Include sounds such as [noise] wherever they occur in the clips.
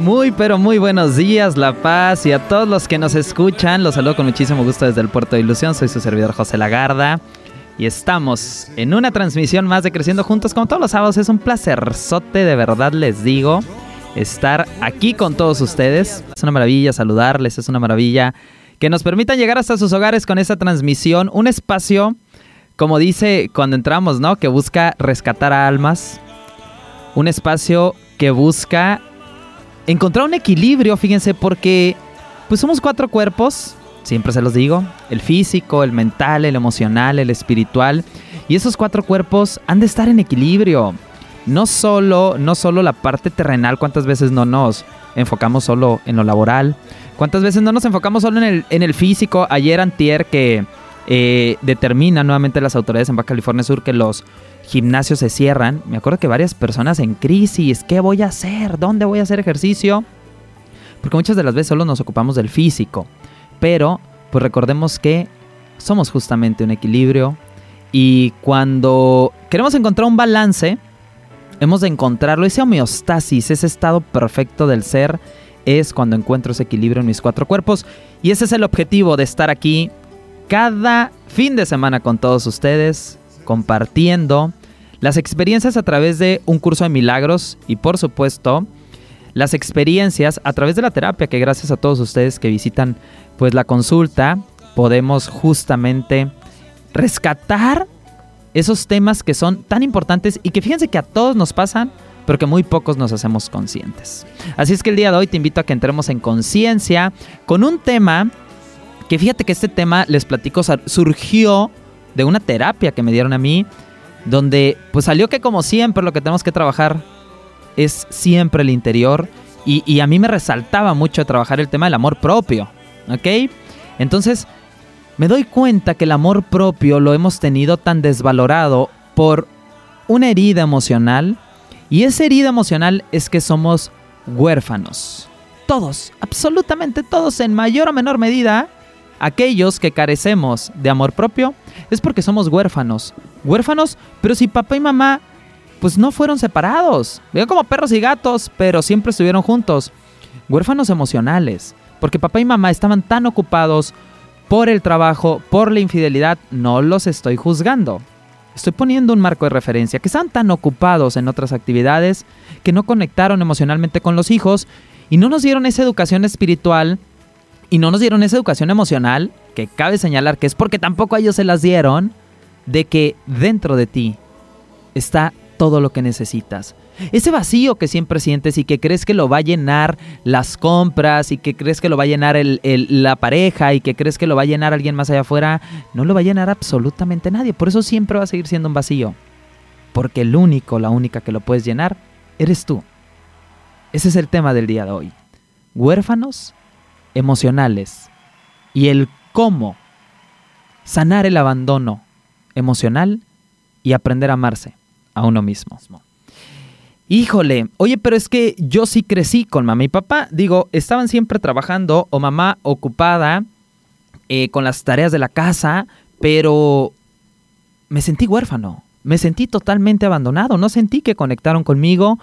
Muy pero muy buenos días, La Paz y a todos los que nos escuchan. Los saludo con muchísimo gusto desde el Puerto de Ilusión. Soy su servidor José Lagarda y estamos en una transmisión más de Creciendo Juntos como todos los sábados. Es un placerzote, de verdad les digo, estar aquí con todos ustedes. Es una maravilla saludarles, es una maravilla que nos permitan llegar hasta sus hogares con esta transmisión. Un espacio, como dice cuando entramos, ¿no? Que busca rescatar a almas. Un espacio que busca encontrar un equilibrio, fíjense, porque pues somos cuatro cuerpos, siempre se los digo, el físico, el mental, el emocional, el espiritual, y esos cuatro cuerpos han de estar en equilibrio. No solo, no solo la parte terrenal, cuántas veces no nos enfocamos solo en lo laboral, cuántas veces no nos enfocamos solo en el, en el físico. Ayer antier que eh, determinan nuevamente las autoridades en Baja California Sur que los gimnasios se cierran. Me acuerdo que varias personas en crisis, ¿qué voy a hacer? ¿Dónde voy a hacer ejercicio? Porque muchas de las veces solo nos ocupamos del físico. Pero, pues recordemos que somos justamente un equilibrio. Y cuando queremos encontrar un balance, hemos de encontrarlo. Ese homeostasis, ese estado perfecto del ser, es cuando encuentro ese equilibrio en mis cuatro cuerpos. Y ese es el objetivo de estar aquí cada fin de semana con todos ustedes, compartiendo las experiencias a través de un curso de milagros y por supuesto las experiencias a través de la terapia que gracias a todos ustedes que visitan pues la consulta podemos justamente rescatar esos temas que son tan importantes y que fíjense que a todos nos pasan pero que muy pocos nos hacemos conscientes. Así es que el día de hoy te invito a que entremos en conciencia con un tema que fíjate que este tema, les platico, surgió de una terapia que me dieron a mí donde pues salió que como siempre lo que tenemos que trabajar es siempre el interior y, a mí me resaltaba mucho trabajar el tema del amor propio, ¿ok? Entonces me doy cuenta que el amor propio lo hemos tenido tan desvalorado por una herida emocional y esa herida emocional es que somos huérfanos. Todos, absolutamente todos en mayor o menor medida, aquellos que carecemos de amor propio es porque somos huérfanos. Huérfanos, pero si papá y mamá pues no fueron separados. Vean como perros y gatos, pero siempre estuvieron juntos. Huérfanos emocionales, porque papá y mamá estaban tan ocupados por el trabajo, por la infidelidad, no los estoy juzgando. Estoy poniendo un marco de referencia, que están tan ocupados en otras actividades que no conectaron emocionalmente con los hijos y no nos dieron esa educación espiritual y no nos dieron esa educación emocional, que cabe señalar que es porque tampoco ellos se las dieron, de que dentro de ti está todo lo que necesitas. Ese vacío que siempre sientes y que crees que lo va a llenar las compras y que crees que lo va a llenar la pareja y que crees que lo va a llenar alguien más allá afuera, no lo va a llenar absolutamente nadie. Por eso siempre va a seguir siendo un vacío. Porque el único, la única que lo puedes llenar, eres tú. Ese es el tema del día de hoy. Huérfanos emocionales y el cómo sanar el abandono emocional y aprender a amarse a uno mismo. Híjole, oye, pero es que yo sí crecí con mamá y papá. Digo, estaban siempre trabajando o mamá ocupada eh, con las tareas de la casa, pero me sentí huérfano, me sentí totalmente abandonado, no sentí que conectaron conmigo,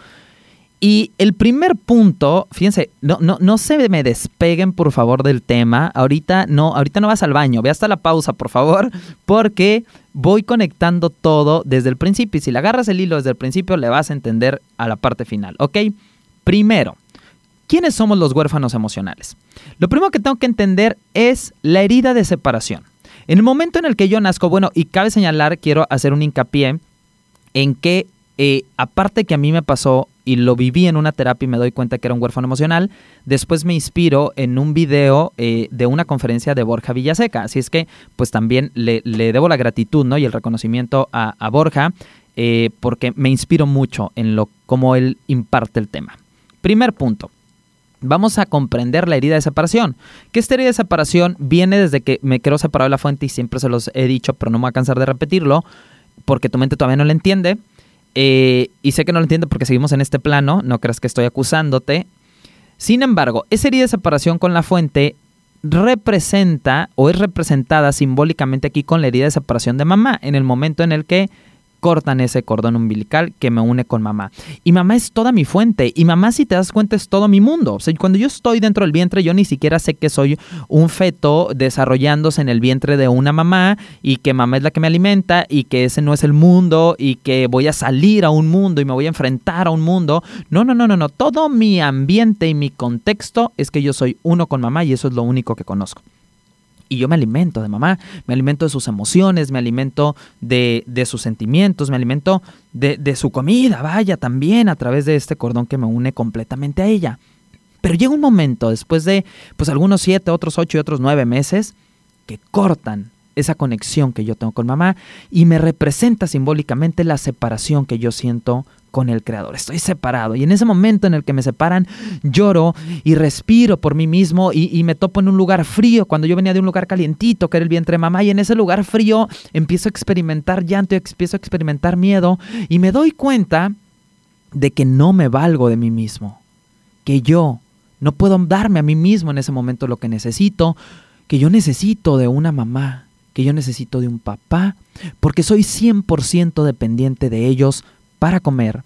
y el primer punto, fíjense, no, no, no se me despeguen por favor del tema. Ahorita no, ahorita no vas al baño, ve hasta la pausa, por favor, [laughs] porque voy conectando todo desde el principio. Y si le agarras el hilo desde el principio, le vas a entender a la parte final. ¿Ok? Primero, ¿quiénes somos los huérfanos emocionales? Lo primero que tengo que entender es la herida de separación. En el momento en el que yo nazco, bueno, y cabe señalar, quiero hacer un hincapié en que eh, aparte que a mí me pasó y lo viví en una terapia y me doy cuenta que era un huérfano emocional, después me inspiro en un video eh, de una conferencia de Borja Villaseca. Así es que pues también le, debo la gratitud ¿no? y el reconocimiento a, Borja eh, porque me inspiro mucho en lo cómo él imparte el tema. Primer punto. vamos a comprender la herida de separación. Que esta herida de separación viene desde que me quiero separar de la fuente y siempre se los he dicho, pero no me voy a cansar de repetirlo, porque tu mente todavía no lo entiende. Eh, y sé que no lo entiende porque seguimos en este plano, no creas que estoy acusándote. Sin embargo, esa herida de separación con la fuente representa o es representada simbólicamente aquí con la herida de separación de mamá, en el momento en el que cortan ese cordón umbilical que me une con mamá. Y mamá es toda mi fuente. Y mamá, si te das cuenta, es todo mi mundo. O sea, cuando yo estoy dentro del vientre, yo ni siquiera sé que soy un feto desarrollándose en el vientre de una mamá y que mamá es la que me alimenta y que ese no es el mundo y que voy a salir a un mundo y me voy a enfrentar a un mundo. No, no, no, no, no. Todo mi ambiente y mi contexto es que yo soy uno con mamá y eso es lo único que conozco. Y yo me alimento de mamá, me alimento de sus emociones, me alimento de, sus sentimientos, me alimento de, de, su comida, vaya, también a través de este cordón que me une completamente a ella. Pero llega un momento, después de pues algunos siete, otros ocho y otros nueve meses, que cortan esa conexión que yo tengo con mamá y me representa simbólicamente la separación que yo siento con el Creador. Estoy separado. Y en ese momento en el que me separan, lloro y respiro por mí mismo y, me topo en un lugar frío, cuando yo venía de un lugar calientito, que era el vientre de mamá, y en ese lugar frío empiezo a experimentar llanto y empiezo a experimentar miedo y me doy cuenta de que no me valgo de mí mismo, que yo no puedo darme a mí mismo en ese momento lo que necesito, que yo necesito de una mamá, que yo necesito de un papá, porque soy 100% dependiente de ellos para comer,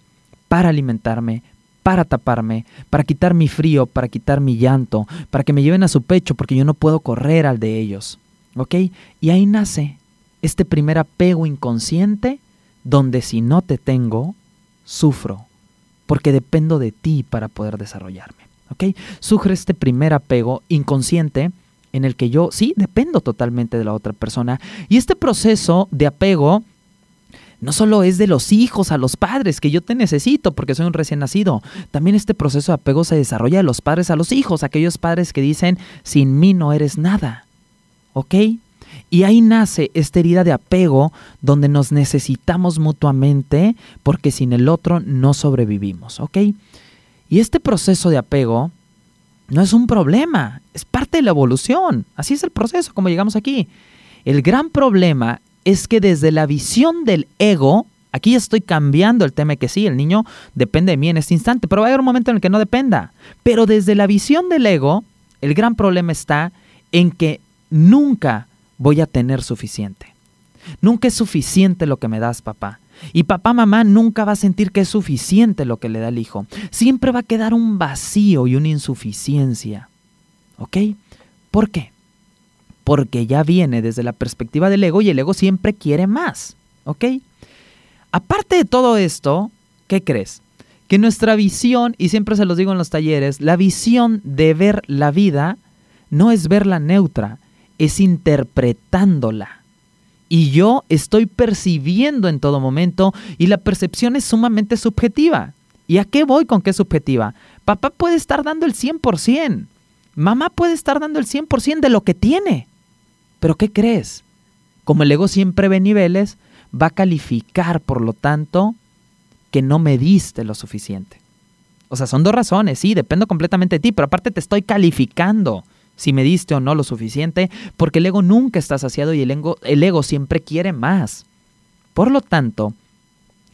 para alimentarme, para taparme, para quitar mi frío, para quitar mi llanto, para que me lleven a su pecho porque yo no puedo correr al de ellos. ¿Ok? Y ahí nace este primer apego inconsciente donde si no te tengo, sufro, porque dependo de ti para poder desarrollarme. ¿Ok? Surge este primer apego inconsciente en el que yo sí dependo totalmente de la otra persona. Y este proceso de apego no solo es de los hijos a los padres, que yo te necesito porque soy un recién nacido, también este proceso de apego se desarrolla de los padres a los hijos, aquellos padres que dicen, sin mí no eres nada. ¿Ok? Y ahí nace esta herida de apego donde nos necesitamos mutuamente porque sin el otro no sobrevivimos. ¿Ok? Y este proceso de apego no es un problema, es parte de la evolución. Así es el proceso, como llegamos aquí. El gran problema es que desde la visión del ego, aquí estoy cambiando el tema que sí, el niño depende de mí en este instante, pero va a haber un momento en el que no dependa. Pero desde la visión del ego, el gran problema está en que nunca voy a tener suficiente. Nunca es suficiente lo que me das, papá. Y papá, mamá nunca va a sentir que es suficiente lo que le da el hijo. Siempre va a quedar un vacío y una insuficiencia. ¿Ok? ¿Por qué? Porque ya viene desde la perspectiva del ego y el ego siempre quiere más, ¿ok? Aparte de todo esto, ¿qué crees? Que nuestra visión, y siempre se los digo en los talleres, la visión de ver la vida no es verla neutra, es interpretándola. Y yo estoy percibiendo en todo momento y la percepción es sumamente subjetiva. ¿Y a qué voy con qué subjetiva? Papá puede estar dando el 100%. Mamá puede estar dando el 100% de lo que tiene. Pero ¿qué crees? Como el ego siempre ve niveles, va a calificar, por lo tanto, que no me diste lo suficiente. O sea, son dos razones, sí, dependo completamente de ti, pero aparte te estoy calificando si me diste o no lo suficiente, porque el ego nunca está saciado y el ego, el ego siempre quiere más. Por lo tanto,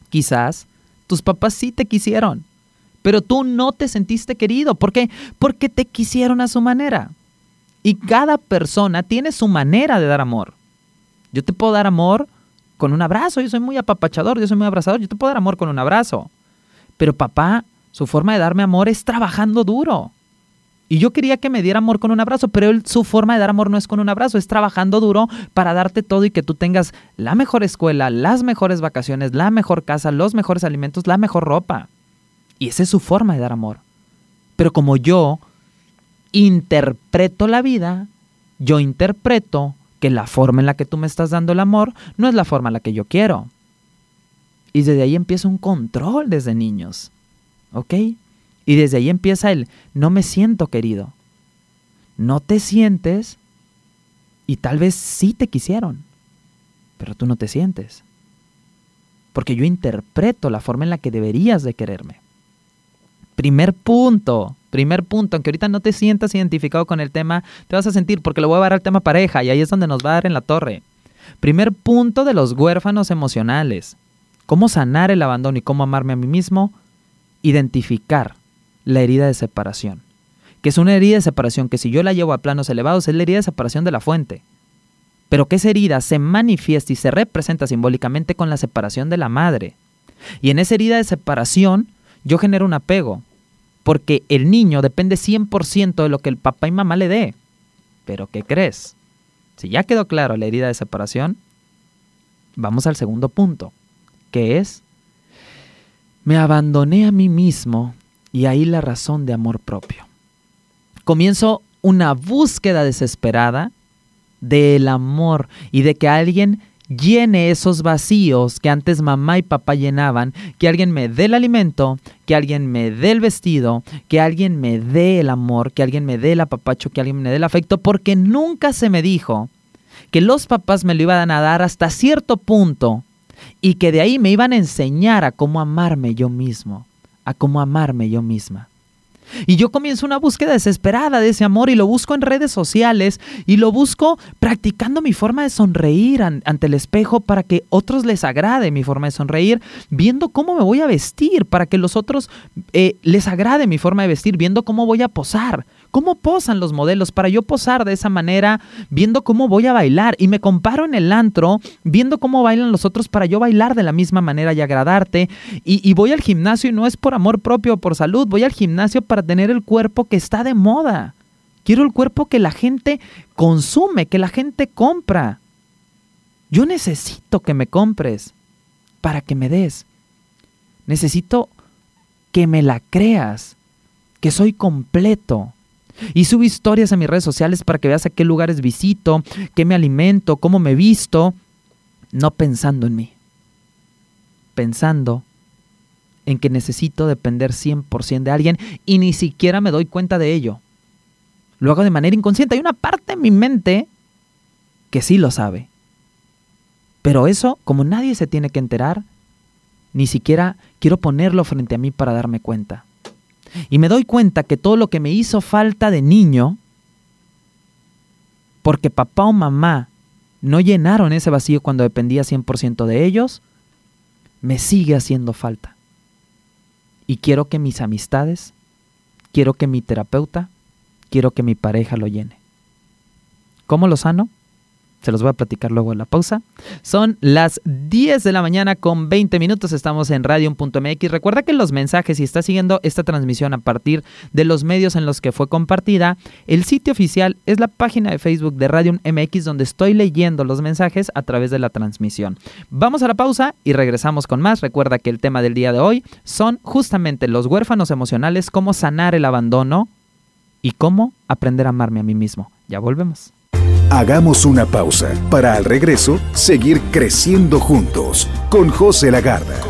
quizás tus papás sí te quisieron, pero tú no te sentiste querido. ¿Por qué? Porque te quisieron a su manera. Y cada persona tiene su manera de dar amor. Yo te puedo dar amor con un abrazo, yo soy muy apapachador, yo soy muy abrazador, yo te puedo dar amor con un abrazo. Pero papá, su forma de darme amor es trabajando duro. Y yo quería que me diera amor con un abrazo, pero su forma de dar amor no es con un abrazo, es trabajando duro para darte todo y que tú tengas la mejor escuela, las mejores vacaciones, la mejor casa, los mejores alimentos, la mejor ropa. Y esa es su forma de dar amor. Pero como yo interpreto la vida, yo interpreto que la forma en la que tú me estás dando el amor no es la forma en la que yo quiero. Y desde ahí empieza un control desde niños. ¿Ok? Y desde ahí empieza el no me siento querido. No te sientes y tal vez sí te quisieron, pero tú no te sientes. Porque yo interpreto la forma en la que deberías de quererme. Primer punto Primer punto, aunque ahorita no te sientas identificado con el tema, te vas a sentir porque lo voy a dar al tema pareja y ahí es donde nos va a dar en la torre. Primer punto de los huérfanos emocionales. ¿Cómo sanar el abandono y cómo amarme a mí mismo? Identificar la herida de separación. Que es una herida de separación que si yo la llevo a planos elevados es la herida de separación de la fuente. Pero que esa herida se manifiesta y se representa simbólicamente con la separación de la madre. Y en esa herida de separación yo genero un apego, porque el niño depende 100% de lo que el papá y mamá le dé. Pero ¿qué crees? Si ya quedó claro la herida de separación, vamos al segundo punto, que es, me abandoné a mí mismo y ahí la razón de amor propio. Comienzo una búsqueda desesperada del amor y de que alguien llene esos vacíos que antes mamá y papá llenaban, que alguien me dé el alimento, que alguien me dé el vestido, que alguien me dé el amor, que alguien me dé el apapacho, que alguien me dé el afecto, porque nunca se me dijo que los papás me lo iban a dar hasta cierto punto y que de ahí me iban a enseñar a cómo amarme yo mismo, a cómo amarme yo misma. Y yo comienzo una búsqueda desesperada de ese amor y lo busco en redes sociales y lo busco practicando mi forma de sonreír ante el espejo para que otros les agrade mi forma de sonreír, viendo cómo me voy a vestir para que los otros eh, les agrade mi forma de vestir, viendo cómo voy a posar, cómo posan los modelos para yo posar de esa manera, viendo cómo voy a bailar y me comparo en el antro, viendo cómo bailan los otros para yo bailar de la misma manera y agradarte y, voy al gimnasio y no es por amor propio o por salud, voy al gimnasio para tener el cuerpo que está de moda. Quiero el cuerpo que la gente consume, que la gente compra. Yo necesito que me compres para que me des. Necesito que me la creas, que soy completo. Y subo historias a mis redes sociales para que veas a qué lugares visito, qué me alimento, cómo me visto, no pensando en mí, pensando en que necesito depender 100% de alguien y ni siquiera me doy cuenta de ello. Lo hago de manera inconsciente. Hay una parte en mi mente que sí lo sabe. Pero eso, como nadie se tiene que enterar, ni siquiera quiero ponerlo frente a mí para darme cuenta. Y me doy cuenta que todo lo que me hizo falta de niño, porque papá o mamá no llenaron ese vacío cuando dependía 100% de ellos, me sigue haciendo falta. Y quiero que mis amistades, quiero que mi terapeuta, quiero que mi pareja lo llene. ¿Cómo lo sano? Se los voy a platicar luego en la pausa. Son las 10 de la mañana con 20 minutos. Estamos en radio.mx. Recuerda que los mensajes, si estás siguiendo esta transmisión a partir de los medios en los que fue compartida, el sitio oficial es la página de Facebook de Radio MX donde estoy leyendo los mensajes a través de la transmisión. Vamos a la pausa y regresamos con más. Recuerda que el tema del día de hoy son justamente los huérfanos emocionales, cómo sanar el abandono y cómo aprender a amarme a mí mismo. Ya volvemos. Hagamos una pausa para al regreso seguir creciendo juntos con José Lagarda.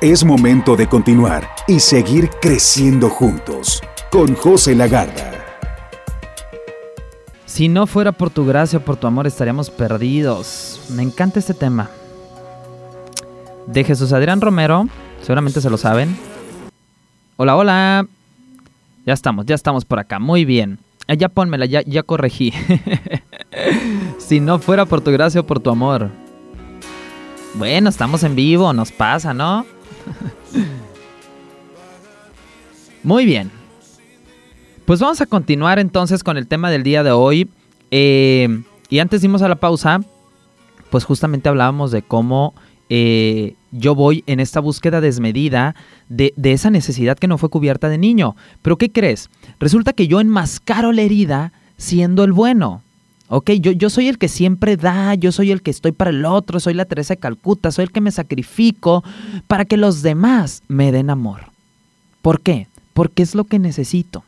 Es momento de continuar y seguir creciendo juntos con José Lagarda. Si no fuera por tu gracia o por tu amor estaríamos perdidos. Me encanta este tema. De Jesús Adrián Romero, seguramente se lo saben. Hola, hola. Ya estamos, ya estamos por acá. Muy bien. Ah, ya pónmela, ya, ya corregí. [laughs] si no fuera por tu gracia o por tu amor. Bueno, estamos en vivo, nos pasa, ¿no? [laughs] Muy bien. Pues vamos a continuar entonces con el tema del día de hoy. Eh, y antes dimos a la pausa, pues justamente hablábamos de cómo eh, yo voy en esta búsqueda desmedida de, esa necesidad que no fue cubierta de niño. Pero ¿qué crees? Resulta que yo enmascaro la herida siendo el bueno. Ok, yo, yo soy el que siempre da, yo soy el que estoy para el otro, soy la Teresa de Calcuta, soy el que me sacrifico para que los demás me den amor. ¿Por qué? Porque es lo que necesito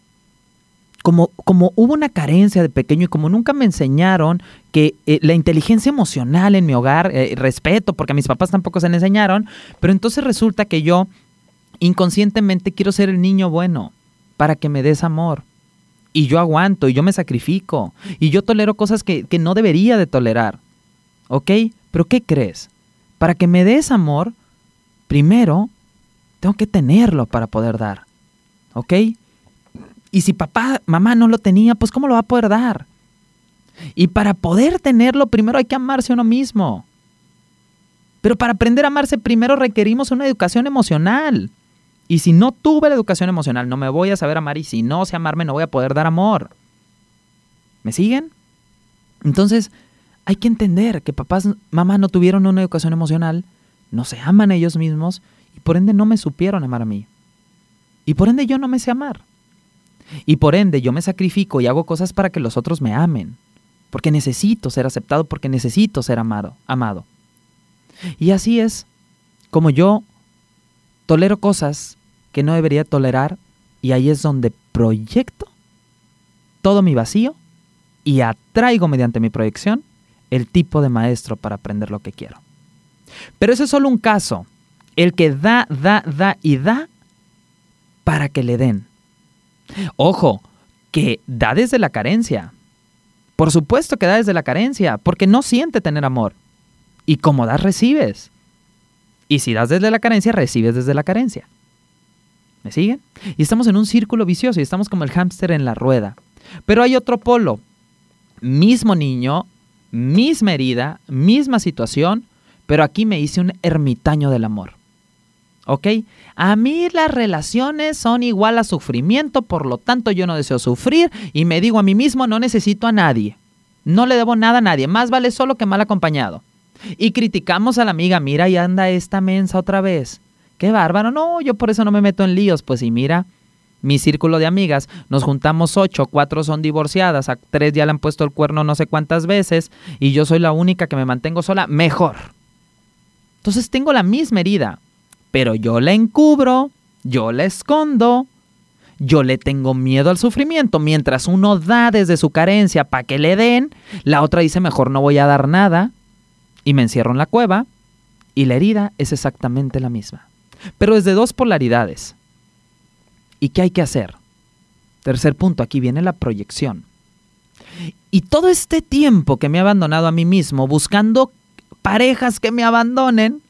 como, como hubo una carencia de pequeño y como nunca me enseñaron que eh, la inteligencia emocional en mi hogar, eh, respeto, porque a mis papás tampoco se me enseñaron, pero entonces resulta que yo inconscientemente quiero ser el niño bueno para que me des amor. Y yo aguanto, y yo me sacrifico, y yo tolero cosas que, que no debería de tolerar. ¿Ok? Pero ¿qué crees? Para que me des amor, primero tengo que tenerlo para poder dar. ¿Ok? Y si papá, mamá no lo tenía, pues ¿cómo lo va a poder dar? Y para poder tenerlo, primero hay que amarse uno mismo. Pero para aprender a amarse, primero requerimos una educación emocional. Y si no tuve la educación emocional, no me voy a saber amar. Y si no sé amarme, no voy a poder dar amor. ¿Me siguen? Entonces, hay que entender que papás, mamás no tuvieron una educación emocional, no se aman ellos mismos y por ende no me supieron amar a mí. Y por ende yo no me sé amar. Y por ende yo me sacrifico y hago cosas para que los otros me amen. Porque necesito ser aceptado, porque necesito ser amado, amado. Y así es como yo tolero cosas que no debería tolerar y ahí es donde proyecto todo mi vacío y atraigo mediante mi proyección el tipo de maestro para aprender lo que quiero. Pero ese es solo un caso, el que da, da, da y da para que le den. Ojo, que da desde la carencia. Por supuesto que da desde la carencia, porque no siente tener amor. Y como das, recibes. Y si das desde la carencia, recibes desde la carencia. ¿Me siguen? Y estamos en un círculo vicioso y estamos como el hámster en la rueda. Pero hay otro polo. Mismo niño, misma herida, misma situación, pero aquí me hice un ermitaño del amor. ¿Ok? A mí las relaciones son igual a sufrimiento, por lo tanto yo no deseo sufrir y me digo a mí mismo no necesito a nadie. No le debo nada a nadie, más vale solo que mal acompañado. Y criticamos a la amiga, mira, y anda esta mensa otra vez. Qué bárbaro, no, yo por eso no me meto en líos, pues y mira, mi círculo de amigas, nos juntamos ocho, cuatro son divorciadas, a tres ya le han puesto el cuerno no sé cuántas veces, y yo soy la única que me mantengo sola, mejor. Entonces tengo la misma herida, pero yo la encubro, yo la escondo, yo le tengo miedo al sufrimiento. Mientras uno da desde su carencia para que le den, la otra dice mejor no voy a dar nada y me encierro en la cueva y la herida es exactamente la misma. Pero es de dos polaridades. ¿Y qué hay que hacer? Tercer punto, aquí viene la proyección. Y todo este tiempo que me he abandonado a mí mismo buscando parejas que me abandonen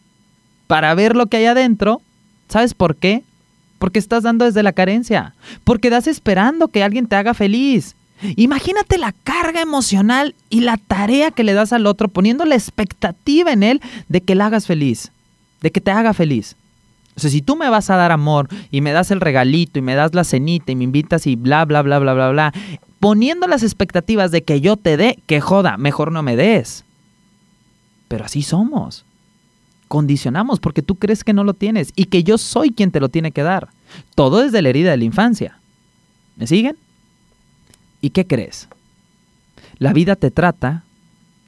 para ver lo que hay adentro, ¿sabes por qué? Porque estás dando desde la carencia, porque das esperando que alguien te haga feliz, Imagínate la carga emocional y la tarea que le das al otro poniendo la expectativa en él de que le hagas feliz, de que te haga feliz. O sea, si tú me vas a dar amor y me das el regalito y me das la cenita y me invitas y bla, bla, bla, bla, bla, bla, poniendo las expectativas de que yo te dé, que joda, mejor no me des. Pero así somos. Condicionamos porque tú crees que no lo tienes y que yo soy quien te lo tiene que dar. Todo desde la herida de la infancia. ¿Me siguen? ¿Y qué crees? La vida te trata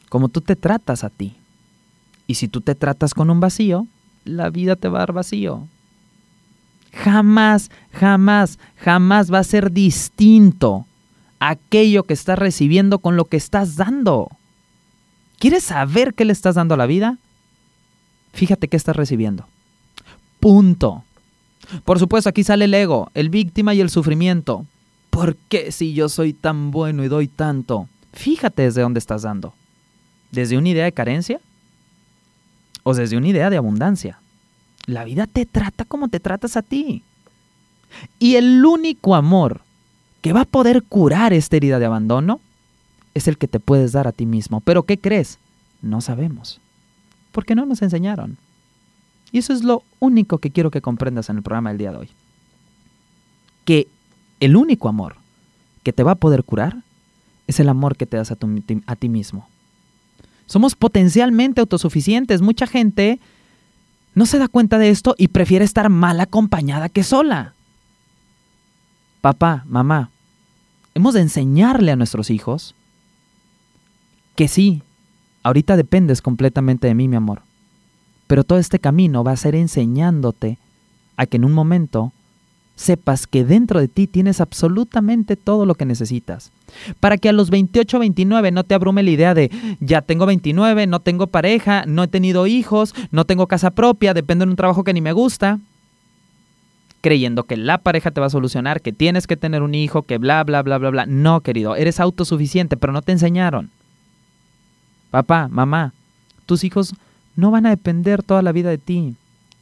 como tú te tratas a ti. Y si tú te tratas con un vacío, la vida te va a dar vacío. Jamás, jamás, jamás va a ser distinto aquello que estás recibiendo con lo que estás dando. ¿Quieres saber qué le estás dando a la vida? Fíjate qué estás recibiendo. Punto. Por supuesto, aquí sale el ego, el víctima y el sufrimiento. ¿Por qué si yo soy tan bueno y doy tanto? Fíjate desde dónde estás dando. ¿Desde una idea de carencia? ¿O desde una idea de abundancia? La vida te trata como te tratas a ti. Y el único amor que va a poder curar esta herida de abandono es el que te puedes dar a ti mismo. Pero ¿qué crees? No sabemos. Porque no nos enseñaron. Y eso es lo único que quiero que comprendas en el programa del día de hoy. Que el único amor que te va a poder curar es el amor que te das a, a ti mismo. Somos potencialmente autosuficientes. Mucha gente no se da cuenta de esto y prefiere estar mal acompañada que sola. Papá, mamá, hemos de enseñarle a nuestros hijos que sí, ahorita dependes completamente de mí, mi amor. Pero todo este camino va a ser enseñándote a que en un momento sepas que dentro de ti tienes absolutamente todo lo que necesitas. Para que a los 28 o 29 no te abrume la idea de ya tengo 29, no tengo pareja, no he tenido hijos, no tengo casa propia, dependo de un trabajo que ni me gusta. Creyendo que la pareja te va a solucionar, que tienes que tener un hijo, que bla, bla, bla, bla, bla. No, querido, eres autosuficiente, pero no te enseñaron. Papá, mamá, tus hijos no van a depender toda la vida de ti.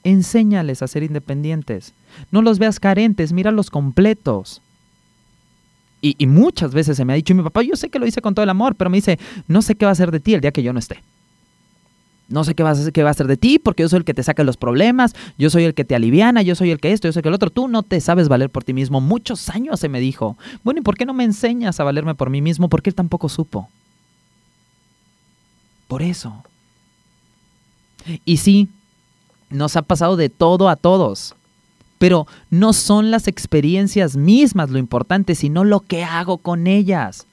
Enséñales a ser independientes. No los veas carentes, míralos completos. Y, y, muchas veces se me ha dicho, mi papá, yo sé que lo hice con todo el amor, pero me dice, no sé qué va a ser de ti el día que yo no esté. No sé qué va, a ser, qué a de ti porque yo soy el que te saca los problemas, yo soy el que te aliviana, yo soy el que esto, yo soy el que el otro. Tú no te sabes valer por ti mismo. Muchos años se me dijo. Bueno, ¿y por qué no me enseñas a valerme por mí mismo? Porque él tampoco supo. Por eso. Y sí, nos ha pasado de todo a todos. Pero no son las experiencias mismas lo importante, sino lo que hago con ellas.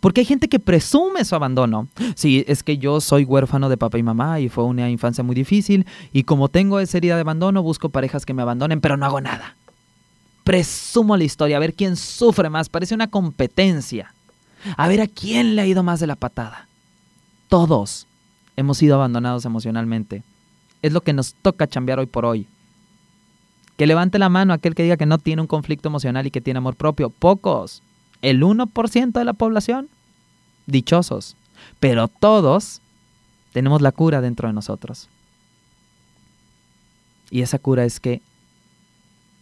Porque hay gente que presume su abandono. Sí, es que yo soy huérfano de papá y mamá y fue una infancia muy difícil y como tengo esa herida de abandono busco parejas que me abandonen, pero no hago nada. Presumo la historia, a ver quién sufre más, parece una competencia. A ver a quién le ha ido más de la patada. Todos hemos sido abandonados emocionalmente. Es lo que nos toca chambear hoy por hoy. Que levante la mano aquel que diga que no tiene un conflicto emocional y que tiene amor propio. Pocos. El 1% de la población dichosos, pero todos tenemos la cura dentro de nosotros. Y esa cura es que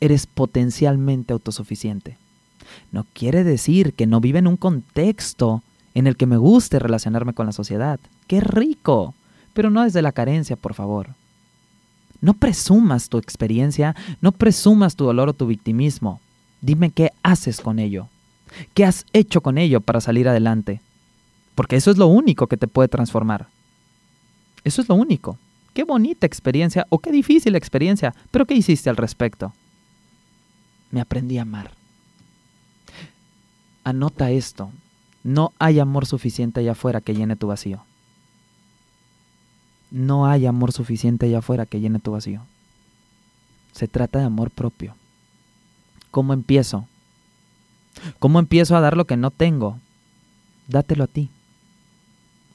eres potencialmente autosuficiente. No quiere decir que no vive en un contexto en el que me guste relacionarme con la sociedad. ¡Qué rico! Pero no desde la carencia, por favor. No presumas tu experiencia, no presumas tu dolor o tu victimismo. Dime qué haces con ello. ¿Qué has hecho con ello para salir adelante? Porque eso es lo único que te puede transformar. Eso es lo único. Qué bonita experiencia o qué difícil experiencia, pero ¿qué hiciste al respecto? Me aprendí a amar. Anota esto. No hay amor suficiente allá afuera que llene tu vacío. No hay amor suficiente allá afuera que llene tu vacío. Se trata de amor propio. ¿Cómo empiezo? ¿Cómo empiezo a dar lo que no tengo? Dátelo a ti.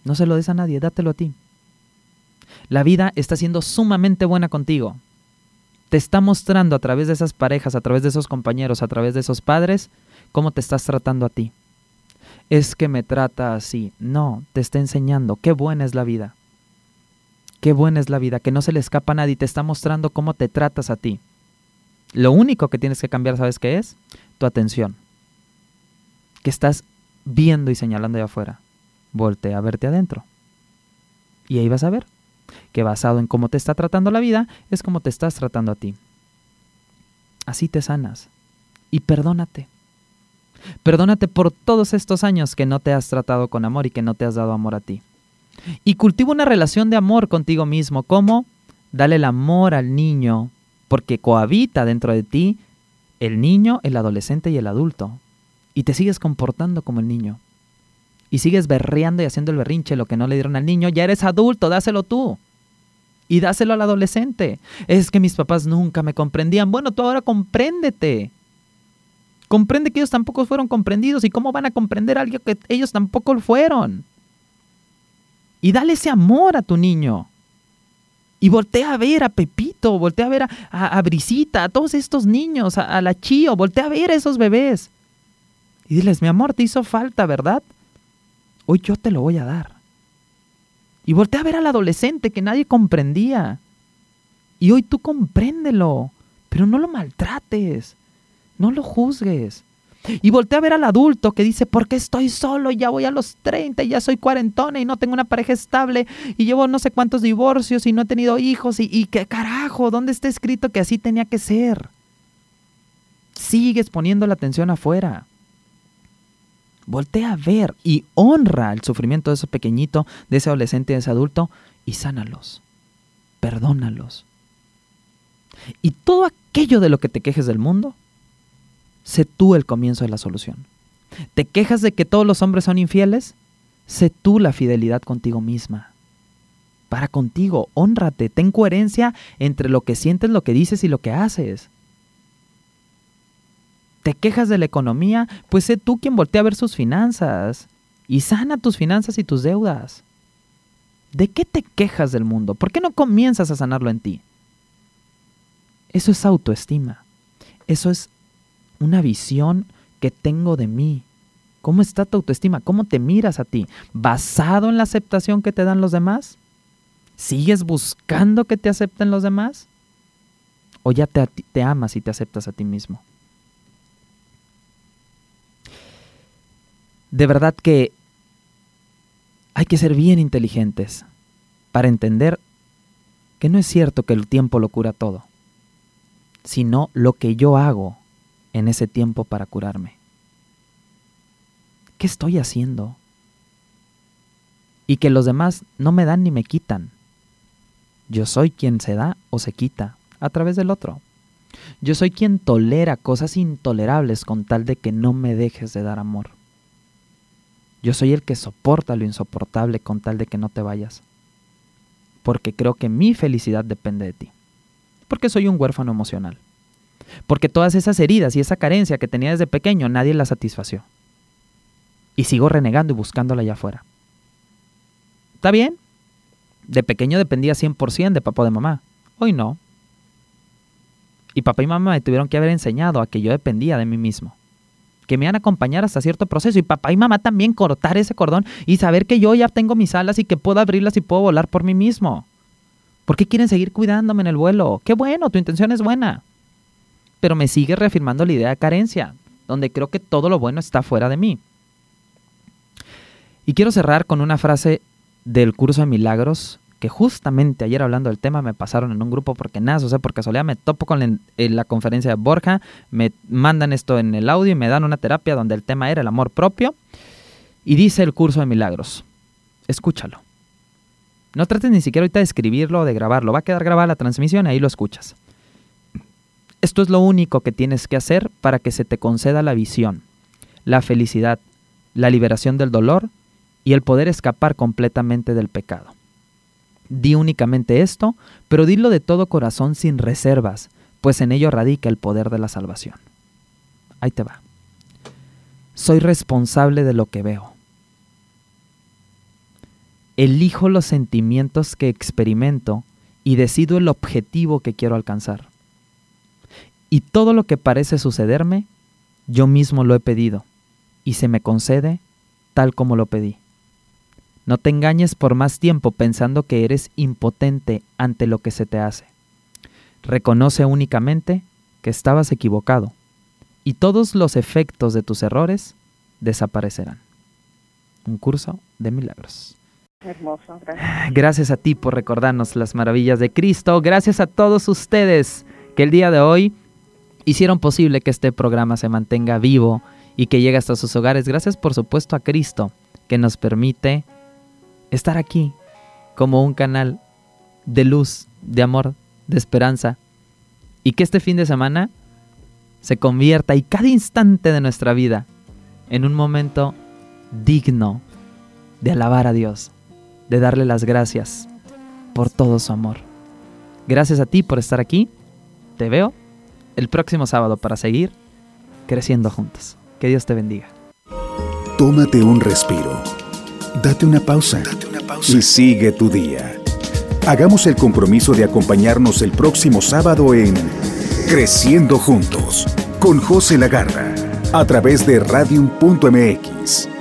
No se lo des a nadie, dátelo a ti. La vida está siendo sumamente buena contigo. Te está mostrando a través de esas parejas, a través de esos compañeros, a través de esos padres, cómo te estás tratando a ti. Es que me trata así. No, te está enseñando qué buena es la vida. Qué buena es la vida, que no se le escapa a nadie, te está mostrando cómo te tratas a ti. Lo único que tienes que cambiar, ¿sabes qué es? Tu atención. Que estás viendo y señalando de afuera voltea a verte adentro. Y ahí vas a ver que basado en cómo te está tratando la vida, es como te estás tratando a ti. Así te sanas. Y perdónate. Perdónate por todos estos años que no te has tratado con amor y que no te has dado amor a ti. Y cultiva una relación de amor contigo mismo. ¿Cómo? Dale el amor al niño, porque cohabita dentro de ti el niño, el adolescente y el adulto. Y te sigues comportando como el niño y sigues berreando y haciendo el berrinche lo que no le dieron al niño, ya eres adulto, dáselo tú. Y dáselo al adolescente. Es que mis papás nunca me comprendían. Bueno, tú ahora compréndete. Comprende que ellos tampoco fueron comprendidos y cómo van a comprender a alguien que ellos tampoco lo fueron. Y dale ese amor a tu niño. Y voltea a ver a Pepito, voltea a ver a, Brisita, a todos estos niños, a, a la Chío, voltea a ver a esos bebés. Y diles, mi amor, te hizo falta, ¿verdad? Hoy yo te lo voy a dar. Y voltea a ver al adolescente que nadie comprendía. Y hoy tú compréndelo, pero no lo maltrates, no lo juzgues. Y voltea a ver al adulto que dice, ¿por qué estoy solo? Ya voy a los 30 y ya soy cuarentona y no tengo una pareja estable y llevo no sé cuántos divorcios y no he tenido hijos y, y qué carajo, ¿dónde está escrito que así tenía que ser? Sigues poniendo la atención afuera. Voltea a ver y honra el sufrimiento de ese pequeñito, de ese adolescente, de ese adulto y sánalos. Perdónalos. Y todo aquello de lo que te quejes del mundo, sé tú el comienzo de la solución. ¿Te quejas de que todos los hombres son infieles? Sé tú la fidelidad contigo misma. Para contigo, honrate, ten coherencia entre lo que sientes, lo que dices y lo que haces te quejas de la economía, pues sé tú quien voltea a ver sus finanzas y sana tus finanzas y tus deudas. ¿De qué te quejas del mundo? ¿Por qué no comienzas a sanarlo en ti? Eso es autoestima. Eso es una visión que tengo de mí. ¿Cómo está tu autoestima? ¿Cómo te miras a ti? ¿Basado en la aceptación que te dan los demás? ¿Sigues buscando que te acepten los demás? ¿O ya te, te amas y te aceptas a ti mismo? De verdad que hay que ser bien inteligentes para entender que no es cierto que el tiempo lo cura todo, sino lo que yo hago en ese tiempo para curarme. ¿Qué estoy haciendo? Y que los demás no me dan ni me quitan. Yo soy quien se da o se quita a través del otro. Yo soy quien tolera cosas intolerables con tal de que no me dejes de dar amor. Yo soy el que soporta lo insoportable con tal de que no te vayas. Porque creo que mi felicidad depende de ti. Porque soy un huérfano emocional. Porque todas esas heridas y esa carencia que tenía desde pequeño nadie la satisfació. Y sigo renegando y buscándola allá afuera. ¿Está bien? De pequeño dependía 100% de papá o de mamá. Hoy no. Y papá y mamá me tuvieron que haber enseñado a que yo dependía de mí mismo que me van a acompañar hasta cierto proceso y papá y mamá también cortar ese cordón y saber que yo ya tengo mis alas y que puedo abrirlas y puedo volar por mí mismo. ¿Por qué quieren seguir cuidándome en el vuelo? Qué bueno, tu intención es buena. Pero me sigue reafirmando la idea de carencia, donde creo que todo lo bueno está fuera de mí. Y quiero cerrar con una frase del curso de milagros que justamente ayer hablando del tema me pasaron en un grupo porque nada, o sea, por casualidad me topo con la, conferencia de Borja, me mandan esto en el audio y me dan una terapia donde el tema era el amor propio y dice el curso de milagros, escúchalo. No trates ni siquiera ahorita de escribirlo o de grabarlo, va a quedar grabada la transmisión y ahí lo escuchas. Esto es lo único que tienes que hacer para que se te conceda la visión, la felicidad, la liberación del dolor y el poder escapar completamente del pecado. Di únicamente esto, pero dilo de todo corazón sin reservas, pues en ello radica el poder de la salvación. Ahí te va. Soy responsable de lo que veo. Elijo los sentimientos que experimento y decido el objetivo que quiero alcanzar. Y todo lo que parece sucederme, yo mismo lo he pedido y se me concede tal como lo pedí. No te engañes por más tiempo pensando que eres impotente ante lo que se te hace. Reconoce únicamente que estabas equivocado y todos los efectos de tus errores desaparecerán. Un curso de milagros. Hermoso, gracias. Gracias a ti por recordarnos las maravillas de Cristo. Gracias a todos ustedes que el día de hoy hicieron posible que este programa se mantenga vivo y que llegue hasta sus hogares. Gracias por supuesto a Cristo que nos permite estar aquí como un canal de luz, de amor, de esperanza. Y que este fin de semana se convierta y cada instante de nuestra vida en un momento digno de alabar a Dios, de darle las gracias por todo su amor. Gracias a ti por estar aquí. Te veo el próximo sábado para seguir creciendo juntos. Que Dios te bendiga. Tómate un respiro. Date una pausa. Y sigue tu día. Hagamos el compromiso de acompañarnos el próximo sábado en Creciendo Juntos con José Lagarra a través de radium.mx.